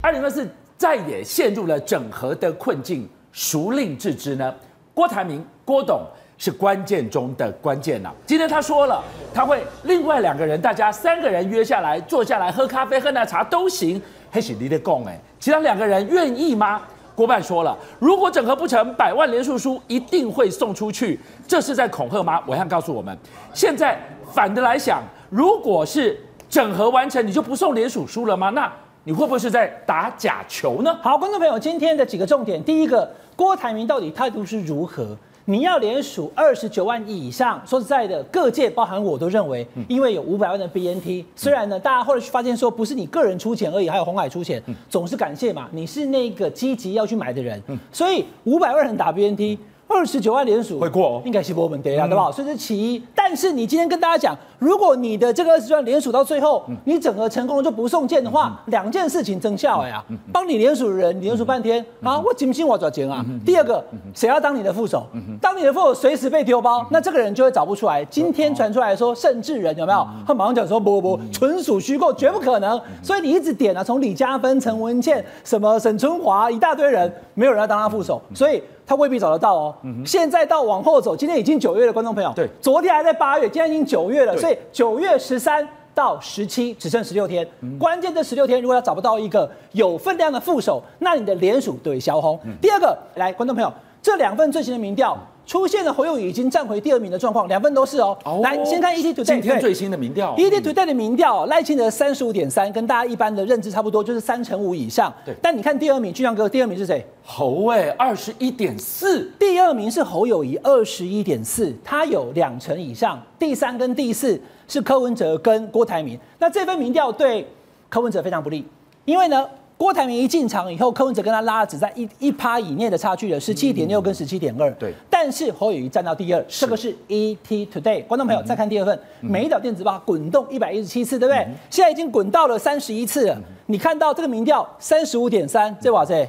二零二四再也陷入了整合的困境，孰令置之呢？郭台铭、郭董是关键中的关键呐。今天他说了，他会另外两个人，大家三个人约下来坐下来喝咖啡、喝奶茶都行。黑喜你的供哎，其他两个人愿意吗？郭办说了，如果整合不成，百万连署书一定会送出去，这是在恐吓吗？我想告诉我们，现在反的来想，如果是整合完成，你就不送连署书了吗？那？你会不会是在打假球呢？好，观众朋友，今天的几个重点，第一个，郭台铭到底态度是如何？你要连署二十九万亿以上，说实在的，各界包含我都认为，因为有五百万的 BNT，虽然呢，大家后来发现说不是你个人出钱而已，还有红海出钱，总是感谢嘛，你是那个积极要去买的人，所以五百万人打 BNT。二十九万连署会过哦，应该是没问题啦，对吧？所以这是其一。但是你今天跟大家讲，如果你的这个二十九万连署到最后，你整合成功了就不送件的话，两件事情生效了呀。帮你连署的人，你连署半天啊，我信不信我抓钱啊？第二个，谁要当你的副手？当你的副手随时被丢包，那这个人就会找不出来。今天传出来说甚至人有没有？他马上讲说不不不，纯属虚构，绝不可能。所以你一直点啊，从李嘉芬、陈文茜、什么沈春华一大堆人，没有人要当他副手，所以。他未必找得到哦。现在到往后走，今天已经九月了，观众朋友。对，昨天还在八月，今天已经九月了，所以九月十三到十七只剩十六天。关键这十六天，如果要找不到一个有分量的副手，那你的联署对萧红。第二个，来，观众朋友，这两份最新的民调。出现了侯友宜已经站回第二名的状况，两份都是哦。哦来，先看 ET Today 今天最新的民调，ET Today 的民调，赖清德三十五点三，跟大家一般的认知差不多，就是三成五以上。对。但你看第二名，俊相哥，第二名是谁？侯哎，二十一点四。第二名是侯友宜，二十一点四，他有两成以上。第三跟第四是柯文哲跟郭台铭。那这份民调对柯文哲非常不利，因为呢。郭台铭一进场以后，柯文哲跟他拉只在一一趴以内的差距了，十七点六跟十七点二。对，但是侯友宜站到第二，这个是 ET Today。观众朋友再看第二份，美丽岛电子报滚动一百一十七次，对不对？现在已经滚到了三十一次了。你看到这个民调三十五点三，这哇塞，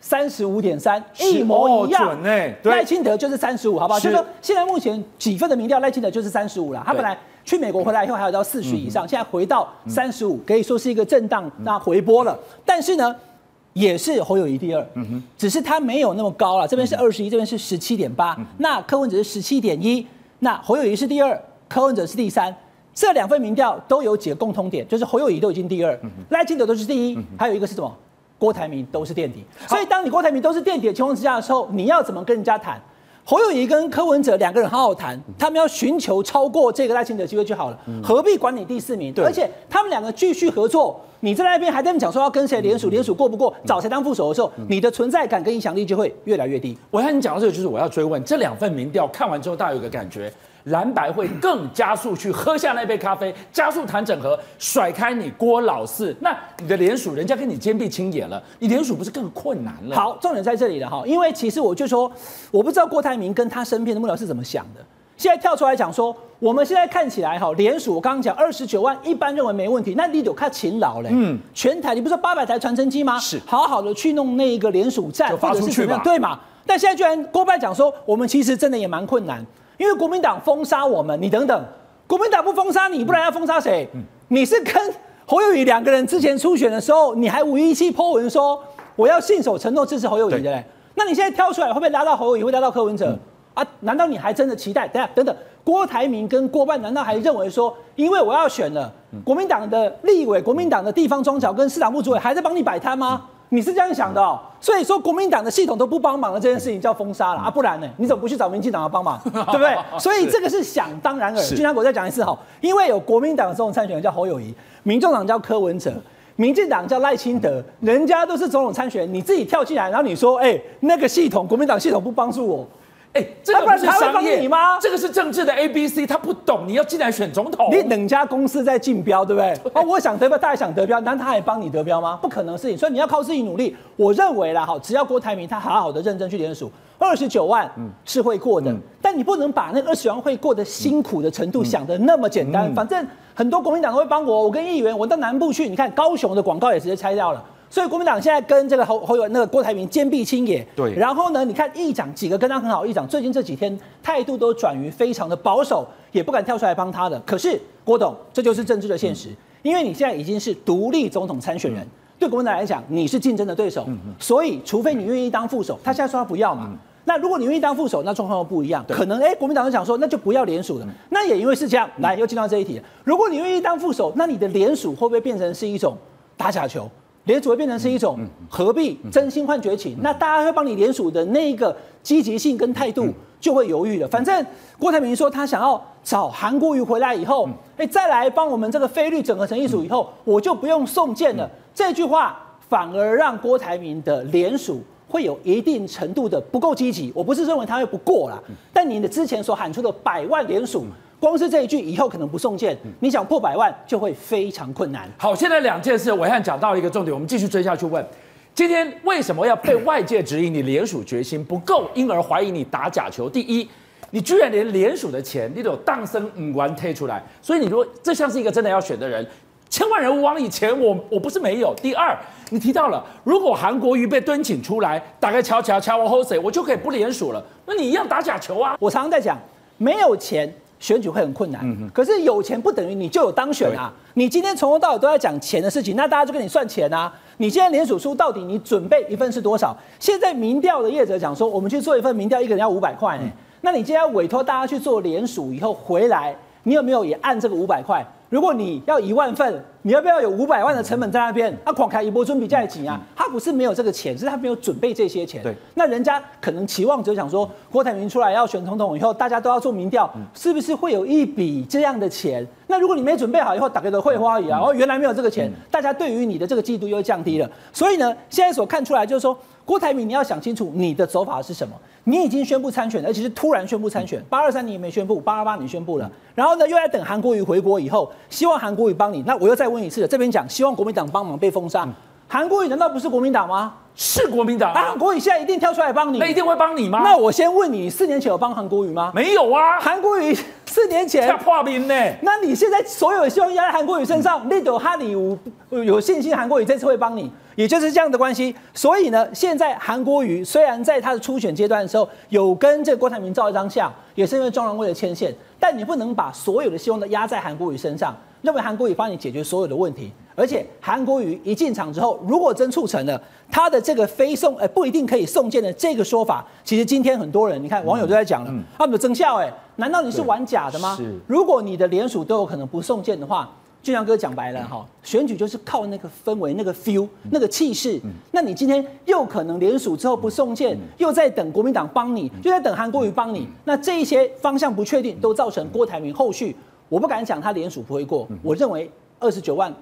三十五点三一模一样。赖清德就是三十五，好不好？就是说现在目前几份的民调，赖清德就是三十五了。他本来。去美国回来以后还有到四十以上，现在回到三十五，可以说是一个震荡那回波了。但是呢，也是侯友谊第二，只是他没有那么高了。这边是二十一，这边是十七点八。那柯文哲是十七点一，那侯友谊是第二，柯文哲是第三。这两份民调都有几个共通点，就是侯友宜都已经第二，赖清德都是第一，还有一个是什么？郭台铭都是垫底。所以当你郭台铭都是垫底的情况之下的时候，你要怎么跟人家谈？侯友谊跟柯文哲两个人好好谈，他们要寻求超过这个赖清德机会就好了，何必管你第四名？而且他们两个继续合作，你在那边还在讲说要跟谁联署，联署过不过，找谁当副手的时候，你的存在感跟影响力就会越来越低。我看你讲到这个，就是我要追问这两份民调看完之后，大家有个感觉。蓝白会更加速去喝下那杯咖啡，加速谈整合，甩开你郭老四。那你的联署，人家跟你坚壁清野了，你联署不是更困难了？好，重点在这里了哈，因为其实我就说，我不知道郭台铭跟他身边的幕僚是怎么想的。现在跳出来讲说，我们现在看起来哈，联署我刚刚讲二十九万，一般认为没问题。那你得看勤劳嘞，嗯，全台你不是说八百台传真机吗？是，好好的去弄那一个联署站，发出去嘛，对嘛？但现在居然郭拜讲说，我们其实真的也蛮困难。因为国民党封杀我们，你等等，国民党不封杀你，不然要封杀谁？你是跟侯友宜两个人之前初选的时候，你还五一七 po 文说我要信守承诺支持侯友宜的嘞？那你现在挑出来会不会拉到侯友宜，会拉到柯文哲？啊？难道你还真的期待？等下等等，郭台铭跟郭办难道还认为说，因为我要选了，国民党的立委、国民党的地方庄脚跟市党部主委还在帮你摆摊吗？你是这样想的哦，所以说国民党的系统都不帮忙了这件事情叫封杀了啊，不然呢？你怎么不去找民进党的帮忙，对不对？所以这个是想当然尔。俊相国再讲一次哈，因为有国民党的总统参选人叫侯友谊，民众党叫柯文哲，民进党叫赖清德，人家都是总统参选，你自己跳进来，然后你说，哎，那个系统国民党系统不帮助我。哎，这个不是商业吗？这个是政治的 A B C，他不懂。你要进来选总统，你两家公司在竞标，对不对？哦，我想得标，大家想得标，难道他还帮你得标吗？不可能的事情。所以你要靠自己努力。我认为啦，好，只要郭台铭他好好的认真去连署，二十九万是会过的。但你不能把那二十九万会过的辛苦的程度想的那么简单。反正很多国民党都会帮我，我跟议员，我到南部去，你看高雄的广告也直接拆掉了。所以国民党现在跟这个侯侯友那个郭台铭坚壁清野，对。然后呢，你看议长几个跟他很好，议长最近这几天态度都转于非常的保守，也不敢跳出来帮他的。可是郭董，这就是政治的现实，因为你现在已经是独立总统参选人，对国民党来讲，你是竞争的对手，所以除非你愿意当副手，他现在说他不要嘛。那如果你愿意当副手，那状况又不一样，可能哎，国民党就想说，那就不要联署了。那也因为是这样，来又进到这一题，如果你愿意当副手，那你的联署会不会变成是一种打假球？联署会变成是一种何必真心换绝情？那大家会帮你联署的那一个积极性跟态度就会犹豫了。反正郭台铭说他想要找韩国瑜回来以后，哎，再来帮我们这个菲律整合成一组以后，我就不用送件了。这句话反而让郭台铭的联署会有一定程度的不够积极。我不是认为他会不过啦，但你的之前所喊出的百万联署。光是这一句，以后可能不送件，你想破百万就会非常困难。好，现在两件事，暐瀚讲到一个重点，我们继续追下去问：今天为什么要被外界质疑你联署决心不够，因而怀疑你打假球？第一，你居然连联署的钱你都有当生五万推出来，所以你说这像是一个真的要选的人，千万人往以前我我不是没有。第二，你提到了如果韩国瑜被蹲请出来，大概瞧瞧瞧我后谁，我就可以不联署了，那你一样打假球啊？我常常在讲，没有钱。选举会很困难，可是有钱不等于你就有当选啊！你今天从头到尾都在讲钱的事情，那大家就跟你算钱啊！你今天联署书到底你准备一份是多少？现在民调的业者讲说，我们去做一份民调，一个人要五百块，那你今天要委托大家去做联署以后回来，你有没有也按这个五百块？如果你要一万份，你要不要有五百万的成本在那边？啊，广开一波准备在紧啊！他不是没有这个钱，是他没有准备这些钱。对，那人家可能期望就想说，郭台铭出来要选总统以后，大家都要做民调，是不是会有一笔这样的钱？那如果你没准备好以后，大家都会花一样，哦，原来没有这个钱，大家对于你的这个嫉妒又降低了。所以呢，现在所看出来就是说。郭台铭，你要想清楚你的走法是什么。你已经宣布参选，而且是突然宣布参选。八二三你也没宣布，八二八你宣布了，然后呢又在等韩国瑜回国以后，希望韩国瑜帮你。那我又再问一次，这边讲希望国民党帮忙被封杀。韩国瑜难道不是国民党吗？是国民党。韩国瑜现在一定跳出来帮你，那一定会帮你吗？那我先问你，四年前有帮韩国瑜吗？没有啊。韩国瑜四年前破冰呢？那你现在所有的希望压在韩国瑜身上，那有哈里有有信心韩国瑜这次会帮你？也就是这样的关系，所以呢，现在韩国瑜虽然在他的初选阶段的时候有跟这个郭台铭照一张相，也是因为中常会的牵线，但你不能把所有的希望都压在韩国瑜身上，认为韩国瑜帮你解决所有的问题。而且韩国瑜一进场之后，如果真促成了他的这个非送，呃，不一定可以送件的这个说法，其实今天很多人，你看网友都在讲了，他们的增效，哎，难道你是玩假的吗？如果你的联署都有可能不送件的话。俊相哥讲白了哈，选举就是靠那个氛围、那个 feel、那个气势。那你今天又可能联署之后不送件，又在等国民党帮你，又在等韩国瑜帮你。那这一些方向不确定，都造成郭台铭后续，我不敢讲他联署不会过。我认为二十九万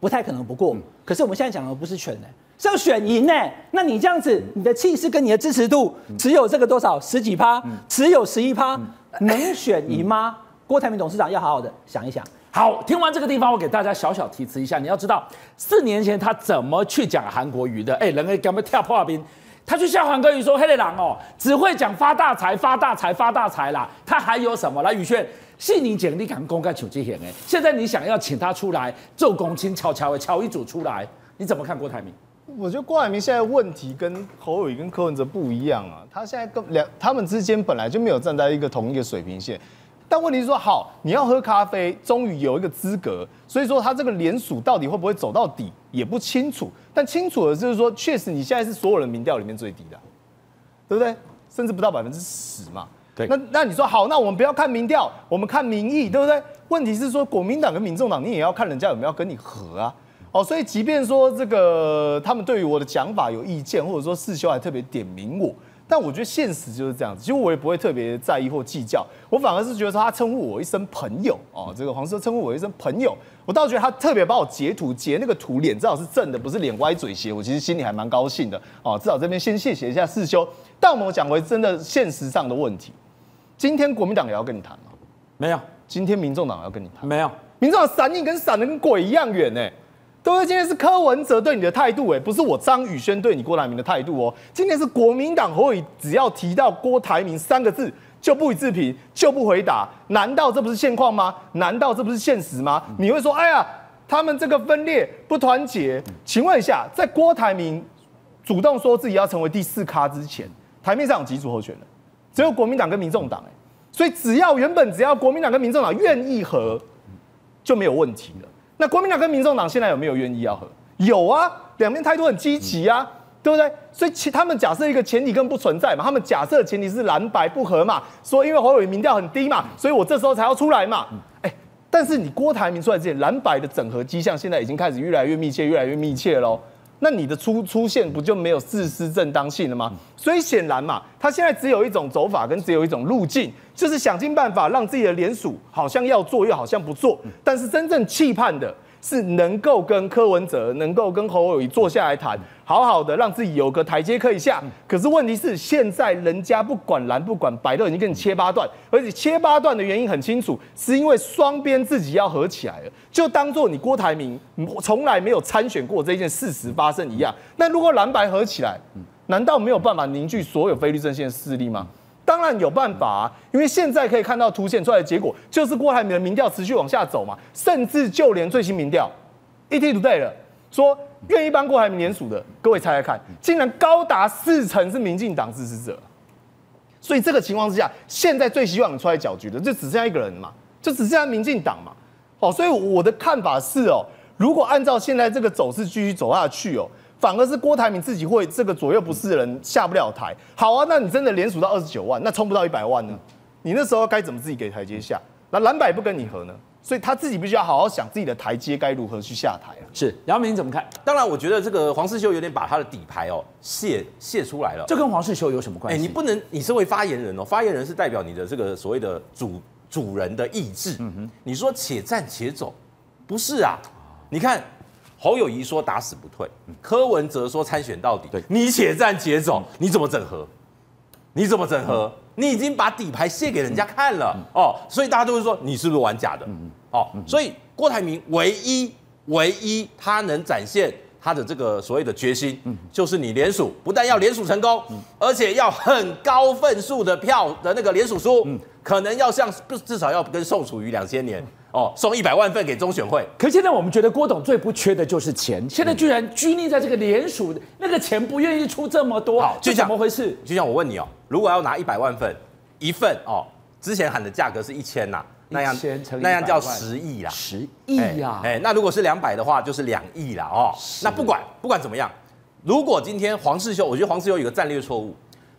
不太可能不过。可是我们现在讲的不是选呢，是要选赢呢。那你这样子，你的气势跟你的支持度只有这个多少十几趴，只有十一趴，能选赢吗？郭台铭董事长要好好的想一想。好，听完这个地方，我给大家小小提词一下。你要知道，四年前他怎么去讲韩国瑜的？哎，人家干嘛跳破冰？他去笑韩国瑜说：“黑的狼哦，只会讲发大财、发大财、发大财啦。”他还有什么？来，宇轩，信你简历敢公开求这些？哎，现在你想要请他出来做公亲，悄悄的敲一组出来，你怎么看郭台铭？我觉得郭台铭现在问题跟侯友宜跟柯文哲不一样啊。他现在跟两他们之间本来就没有站在一个同一个水平线。但问题是说，好，你要喝咖啡，终于有一个资格，所以说他这个联署到底会不会走到底也不清楚。但清楚的就是说，确实你现在是所有人民调里面最低的，对不对？甚至不到百分之十嘛。那那你说好，那我们不要看民调，我们看民意，对不对？问题是说，国民党跟民众党，你也要看人家有没有跟你合啊。哦，所以即便说这个他们对于我的讲法有意见，或者说世修还特别点名我。但我觉得现实就是这样子，其实我也不会特别在意或计较，我反而是觉得说他称呼我一声朋友哦，这个黄师称呼我一声朋友，我倒觉得他特别把我截图截那个图，脸至少是正的，不是脸歪嘴斜，我其实心里还蛮高兴的哦。至少这边先谢谢一下世修。但我们讲回真的现实上的问题，今天国民党也要跟你谈吗？没有。今天民众党要跟你谈？没有。民众党闪你跟闪的跟鬼一样远呢。各位，今天是柯文哲对你的态度，哎，不是我张宇轩对你郭台铭的态度哦。今天是国民党侯友，只要提到郭台铭三个字，就不予置评，就不回答。难道这不是现况吗？难道这不是现实吗？你会说，哎呀，他们这个分裂不团结。请问一下，在郭台铭主动说自己要成为第四咖之前，台面上有几组候选人？只有国民党跟民众党，哎，所以只要原本只要国民党跟民众党愿意和，就没有问题了。那国民党跟民众党现在有没有愿意要和？有啊，两边态度很积极啊，对不对？所以其他们假设一个前提根本不存在嘛，他们假设前提是蓝白不合嘛，说因为侯友民调很低嘛，所以我这时候才要出来嘛。哎，但是你郭台铭出来之前，蓝白的整合迹象现在已经开始越来越密切，越来越密切喽。那你的出出现不就没有自私正当性了吗？所以显然嘛，他现在只有一种走法跟只有一种路径，就是想尽办法让自己的联署好像要做又好像不做，但是真正期盼的。是能够跟柯文哲，能够跟侯友谊坐下来谈，好好的让自己有个台阶可以下。可是问题是，现在人家不管蓝不管白，都已经跟你切八段，而且切八段的原因很清楚，是因为双边自己要合起来了，就当做你郭台铭从来没有参选过这件事实发生一样。那如果蓝白合起来，难道没有办法凝聚所有非律阵线势力吗？当然有办法啊，因为现在可以看到凸显出来的结果，就是郭台铭的民调持续往下走嘛，甚至就连最新民调，ETtoday 了，说愿意帮郭台铭联署的，各位猜猜看，竟然高达四成是民进党支持者，所以这个情况之下，现在最希望你出来搅局的，就只剩下一个人嘛，就只剩下民进党嘛，哦，所以我的看法是哦，如果按照现在这个走势继续走下去哦。反而是郭台铭自己会这个左右不是的人下不了台。好啊，那你真的连署到二十九万，那冲不到一百万呢？你那时候该怎么自己给台阶下？那蓝白不跟你合呢？所以他自己必须要好好想自己的台阶该如何去下台啊。是杨明怎么看？当然，我觉得这个黄世修有点把他的底牌哦泄泄出来了。这跟黄世修有什么关系？哎，你不能，你身为发言人哦，发言人是代表你的这个所谓的主主人的意志。嗯哼，你说且战且走，不是啊？你看。侯友宜说打死不退，柯文哲说参选到底。对，你且战且走，你怎么整合？你怎么整合？你已经把底牌卸给人家看了哦，所以大家都会说你是不是玩假的？哦，所以郭台铭唯一唯一他能展现他的这个所谓的决心，就是你连署，不但要连署成功，而且要很高份数的票的那个连署书，可能要像至少要跟宋楚瑜两千年。哦，送一百万份给中选会。可现在我们觉得郭董最不缺的就是钱，现在居然拘泥在这个连署，那个钱不愿意出这么多，好，就怎么回事？就像我问你哦，如果要拿一百万份，一份哦，之前喊的价格是一千呐，那样那样叫十亿啦，十亿呀，哎，那如果是两百的话，就是两亿啦哦。那不管不管怎么样，如果今天黄世修，我觉得黄世修有个战略错误，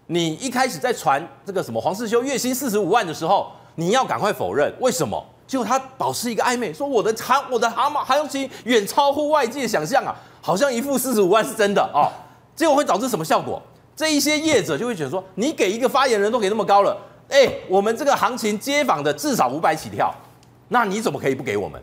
你一开始在传这个什么黄世修月薪四十五万的时候，你要赶快否认，为什么？就他保持一个暧昧，说我的航我的航马航情远超乎外界想象啊，好像一副四十五万是真的哦。结果会导致什么效果？这一些业者就会觉得说，你给一个发言人都给那么高了，哎，我们这个行情接访的至少五百起跳，那你怎么可以不给我们？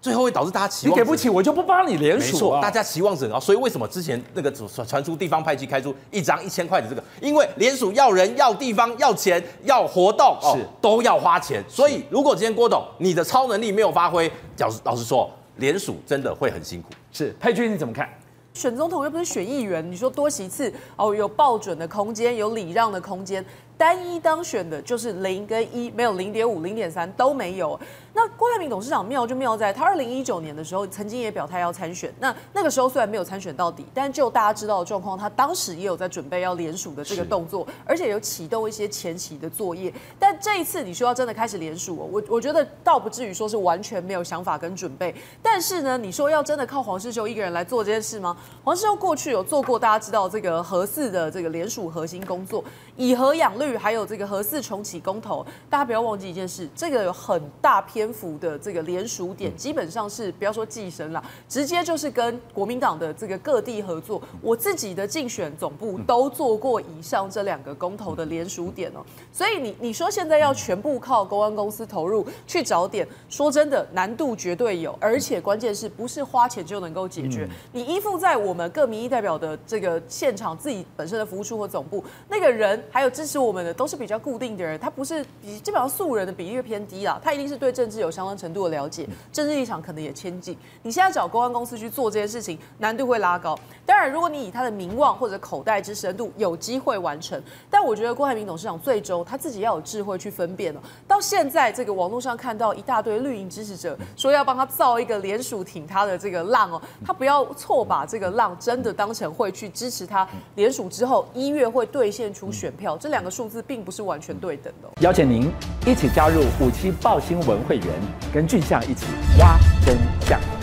最后会导致大家期望，你给不起，我就不帮你连署啊。没错，大家期望值很高，所以为什么之前那个传传出地方派系开出一张一千块的这个？因为连署要人、要地方、要钱、要活动哦，都要花钱。所以如果今天郭董你的超能力没有发挥，老实老实说，连署真的会很辛苦。是佩君你怎么看？选总统又不是选议员，你说多席次哦，有抱准的空间，有礼让的空间。单一当选的就是零跟一，没有零点五、零点三都没有。那郭台铭董事长妙就妙在，他二零一九年的时候曾经也表态要参选。那那个时候虽然没有参选到底，但就大家知道的状况，他当时也有在准备要联署的这个动作，而且有启动一些前期的作业。但这一次你说要真的开始联署，哦我我觉得倒不至于说是完全没有想法跟准备。但是呢，你说要真的靠黄世修一个人来做这件事吗？黄世修过去有做过，大家知道这个核四的这个联署核心工作，以和养绿。还有这个核四重启公投，大家不要忘记一件事，这个有很大篇幅的这个联署点，基本上是不要说寄生了，直接就是跟国民党的这个各地合作。我自己的竞选总部都做过以上这两个公投的联署点哦，所以你你说现在要全部靠公安公司投入去找点，说真的难度绝对有，而且关键是不是花钱就能够解决？你依附在我们各民意代表的这个现场自己本身的服务处或总部，那个人还有支持我们的。都是比较固定的人，他不是比基本上素人的比例偏低啦，他一定是对政治有相当程度的了解，政治立场可能也亲近。你现在找公安公司去做这件事情，难度会拉高。当然，如果你以他的名望或者口袋之深度，有机会完成。但我觉得郭台铭董事长最终他自己要有智慧去分辨了。到现在这个网络上看到一大堆绿营支持者说要帮他造一个联署挺他的这个浪哦，他不要错把这个浪真的当成会去支持他联署之后一月会兑现出选票，这两个数字。并不是完全对等的。邀请您一起加入虎七报新闻会员，跟俊相一起挖真相。